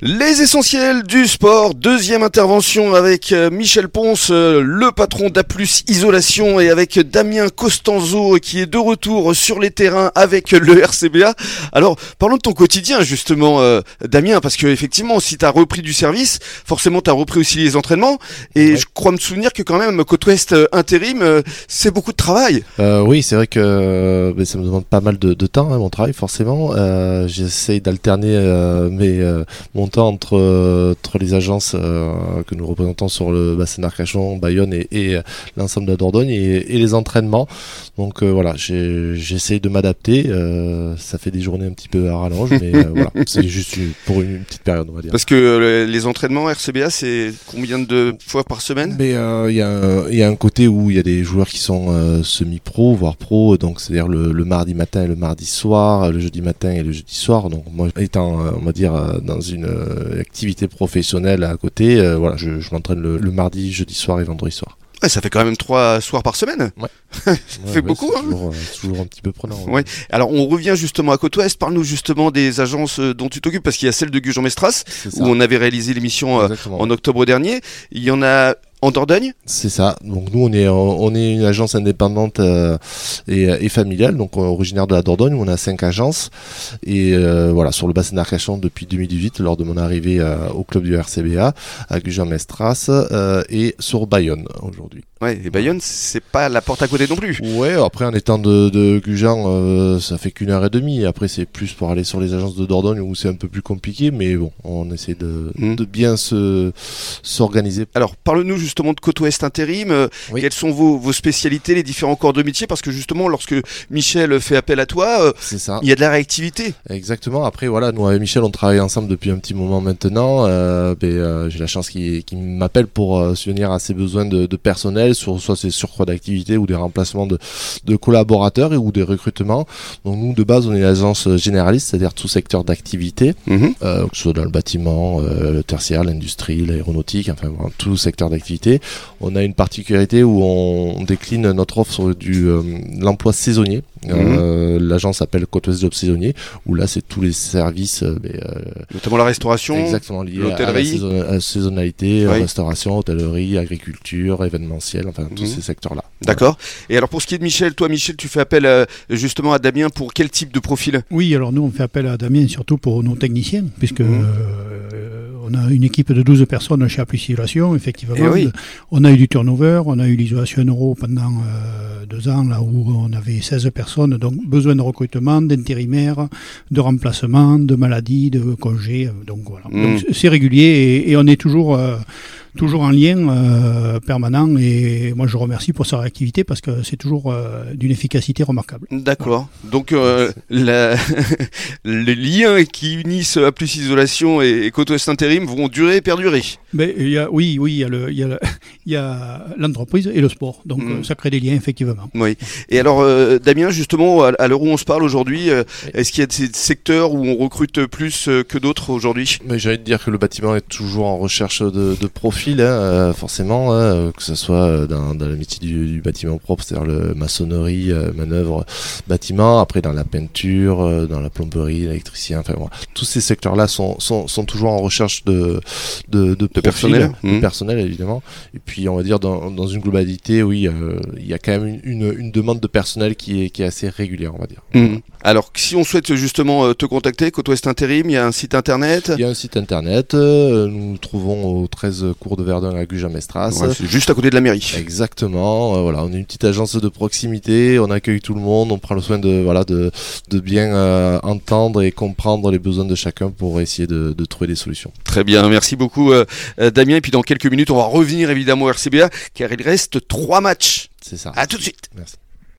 Les essentiels du sport, deuxième intervention avec euh, Michel Ponce, euh, le patron d'Aplus Isolation, et avec Damien Costanzo qui est de retour sur les terrains avec le RCBA. Alors, parlons de ton quotidien justement, euh, Damien, parce que effectivement, si tu as repris du service, forcément tu as repris aussi les entraînements, et je crois me souvenir que quand même, côte ouest intérim, c'est beaucoup de travail. oui, c'est vrai que ça me demande pas mal de, temps, hein, mon travail, forcément. J'essaye d'alterner mes, mon entre, euh, entre les agences euh, que nous représentons sur le bassin d'Arcachon, Bayonne et, et l'ensemble de la Dordogne et, les entraînements. Donc euh, voilà, j'essaie de m'adapter. ça fait des journées un petit peu à rallonge, mais voilà, c'est juste pour une, petite période, on va dire. Parce que les entraînements RCBA, c'est combien de fois par semaine? Mais il y, y, a un côté où il y a des joueurs qui sont semi-pro, voire pro, donc c'est-à-dire le, le, mardi matin et le mardi soir, le jeudi matin et le jeudi soir. Donc moi, étant, on va dire, dans une euh, activité professionnelle à côté. Euh, voilà, je, m'entraîne le, mardi, jeudi soir et vendredi soir. ça fait quand même trois soirs par semaine. Ouais. ça fait beaucoup. Hein toujours, euh, toujours, un petit peu prenant. Ouais. Alors on revient justement à Côte-Ouest. Parle-nous justement des agences dont tu t'occupes parce qu'il y a celle de Gujan-Mestras où on avait réalisé l'émission en octobre dernier. Il y en a en Dordogne C'est ça. Donc nous, on est, on est une agence indépendante euh, et, et, familiale, donc originaire de la Dordogne. Où on a cinq agences et euh, voilà sur le bassin d'Arcachon depuis 2018, lors de mon arrivée euh, au club du RCBA à Gujan-Mestras et sur Bayonne aujourd'hui. Ouais, et Bayonne, c'est pas la porte à côté non plus. Ouais, après en étant de, de Gujan, ça fait qu'une heure et demie. Après, c'est plus pour aller sur les agences de Dordogne où c'est un peu plus compliqué, mais bon, on essaie de, mmh. de bien se s'organiser. Alors, parle-nous justement de Côte Ouest Intérim. Euh, quelles sont vos, vos, spécialités, les différents corps de métier? Parce que justement, lorsque Michel fait appel à toi, euh, il y a de la réactivité. Exactement. Après, voilà, nous avec Michel, on travaille ensemble depuis un petit moment maintenant. Euh, ben, J'ai la chance qu'il m'appelle pour subvenir à ses besoins de, de personnel, sur, soit ses surcroît d'activité ou des remplacements de, de collaborateurs et, ou des recrutements. Donc nous, de base, on est une agence généraliste, c'est-à-dire tout secteur d'activité, mhm. que ce soit dans le bâtiment, le tertiaire, l'industrie, l'aéronautique, enfin tout secteur d'activité on a une particularité où on, décline notre offre sur du euh, l'emploi saisonnier. Mhm. Euh, l'agence s'appelle Côte Ouest Job Saisonnier, où là c'est tous les services, euh, notamment la restauration, exactement lié à, la saisonnalité, restauration, hôtellerie, agriculture, événementiel, enfin tous mhm. ces secteurs-là. D'accord. Et alors pour ce qui est de Michel, toi Michel, tu fais appel justement à Damien pour quel type de profil? Oui, alors nous on fait appel à Damien surtout pour nos techniciens, puisque mhm on a une équipe de 12 personnes chez Application, effectivement. Eh on a eu du turnover, on a eu l'isolation euro pendant euh, deux ans, là où on avait 16 personnes, donc besoin de recrutement, d'intérimaires, de remplacement, de maladies, de congés, donc voilà. Hmm. c'est régulier et, on est toujours... Euh, toujours en lien euh, permanent et moi je remercie pour sa réactivité parce que c'est toujours euh, d'une efficacité remarquable. D'accord. Donc euh, les liens qui unissent A plus isolation et, Côte Ouest intérim vont durer et perdurer. Mais il y a, oui, oui, il y a le, il y a l'entreprise et le sport. Donc mm. ça crée des liens effectivement. Oui. Et alors Damien, justement, à, l'heure où on se parle aujourd'hui, est-ce qu'il y a des secteurs où on recrute plus que d'autres aujourd'hui? Mais j'allais te dire que le bâtiment est toujours en recherche de, de profil Hein, euh, forcément, hein, que ce soit euh, dans, dans le métier du, bâtiment propre, c'est-à-dire le maçonnerie, euh, manœuvre, bâtiment, après dans la peinture, dans la plomberie, l'électricien, enfin tous ces secteurs-là sont, sont, sont, toujours en recherche de, de, de, personnel, mmh. personnel évidemment. Et puis on va dire dans, dans une globalité, oui, il y a quand même une, une, demande de personnel qui est, qui est assez régulière, on va dire. Mmh. Alors, si on souhaite justement te contacter, Côte Ouest Intérim, il y a un site internet? Il y a un site internet, nous nous trouvons au 13 cours de Verdun à Gujan-Mestras. c'est juste à côté de la mairie. Exactement. Euh, voilà, on est une petite agence de proximité, on accueille tout le monde, on prend le soin de voilà de, de bien euh, entendre et comprendre les besoins de chacun pour essayer de, de trouver des solutions. Très bien, merci beaucoup euh, Damien. Et puis dans quelques minutes, on va revenir évidemment au RCBA car il reste trois matchs. C'est ça. À tout de suite. Merci.